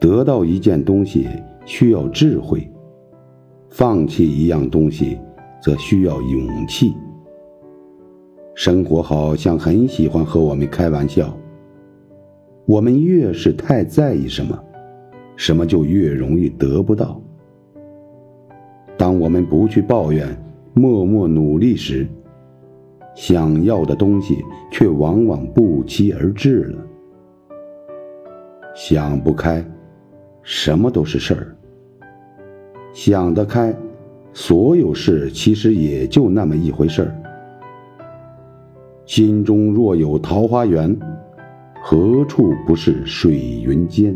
得到一件东西需要智慧，放弃一样东西则需要勇气。生活好像很喜欢和我们开玩笑。我们越是太在意什么，什么就越容易得不到。当我们不去抱怨，默默努力时，想要的东西却往往不期而至了。想不开，什么都是事儿；想得开，所有事其实也就那么一回事儿。心中若有桃花源。何处不是水云间？